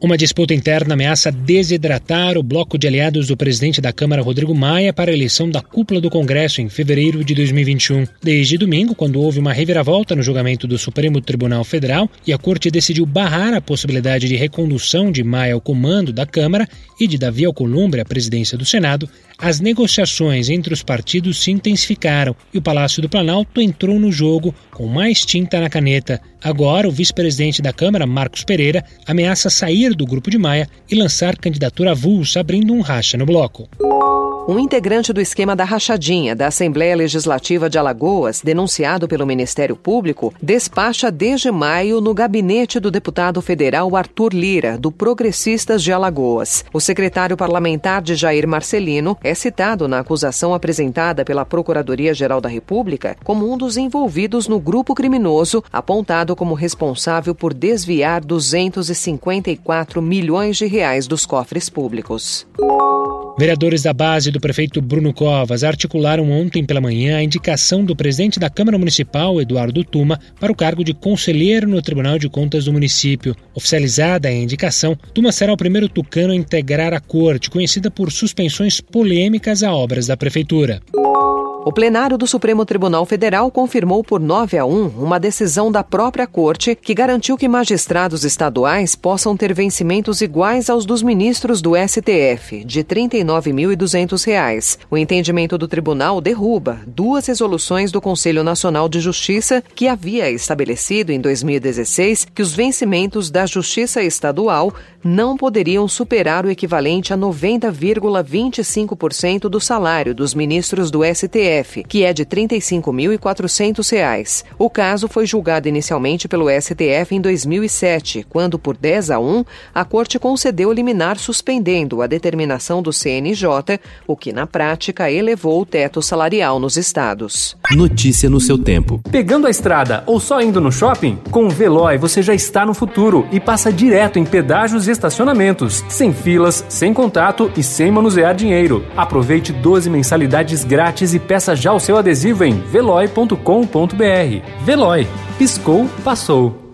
Uma disputa interna ameaça desidratar o bloco de aliados do presidente da Câmara, Rodrigo Maia, para a eleição da cúpula do Congresso em fevereiro de 2021. Desde domingo, quando houve uma reviravolta no julgamento do Supremo Tribunal Federal e a Corte decidiu barrar a possibilidade de recondução de Maia ao comando da Câmara e de Davi Alcolumbre à presidência do Senado, as negociações entre os partidos se intensificaram e o Palácio do Planalto entrou no jogo com mais tinta na caneta. Agora, o vice-presidente da Câmara, Marcos Pereira, ameaça sair do grupo de Maia e lançar candidatura avulsa, abrindo um racha no bloco. Um integrante do esquema da rachadinha da Assembleia Legislativa de Alagoas, denunciado pelo Ministério Público, despacha desde maio no gabinete do deputado federal Arthur Lira, do Progressistas de Alagoas. O secretário parlamentar de Jair Marcelino é citado na acusação apresentada pela Procuradoria-Geral da República como um dos envolvidos no grupo criminoso, apontado como responsável por desviar 254 milhões de reais dos cofres públicos. Vereadores da base do prefeito Bruno Covas articularam ontem pela manhã a indicação do presidente da Câmara Municipal, Eduardo Tuma, para o cargo de conselheiro no Tribunal de Contas do município. Oficializada a indicação, Tuma será o primeiro tucano a integrar a corte, conhecida por suspensões polêmicas a obras da prefeitura. O plenário do Supremo Tribunal Federal confirmou por 9 a 1 uma decisão da própria Corte que garantiu que magistrados estaduais possam ter vencimentos iguais aos dos ministros do STF, de R$ 39.200. O entendimento do tribunal derruba duas resoluções do Conselho Nacional de Justiça que havia estabelecido em 2016 que os vencimentos da Justiça Estadual não poderiam superar o equivalente a 90,25% do salário dos ministros do STF, que é de R$ 35.400. O caso foi julgado inicialmente pelo STF em 2007, quando, por 10 a 1, a Corte concedeu liminar suspendendo a determinação do CNJ, o que, na prática, elevou o teto salarial nos estados. Notícia no seu tempo. Pegando a estrada ou só indo no shopping? Com o Veloy você já está no futuro e passa direto em pedágios e estacionamentos, sem filas, sem contato e sem manusear dinheiro. Aproveite 12 mensalidades grátis e peça já o seu adesivo em veloy.com.br. Veloy. Piscou, passou.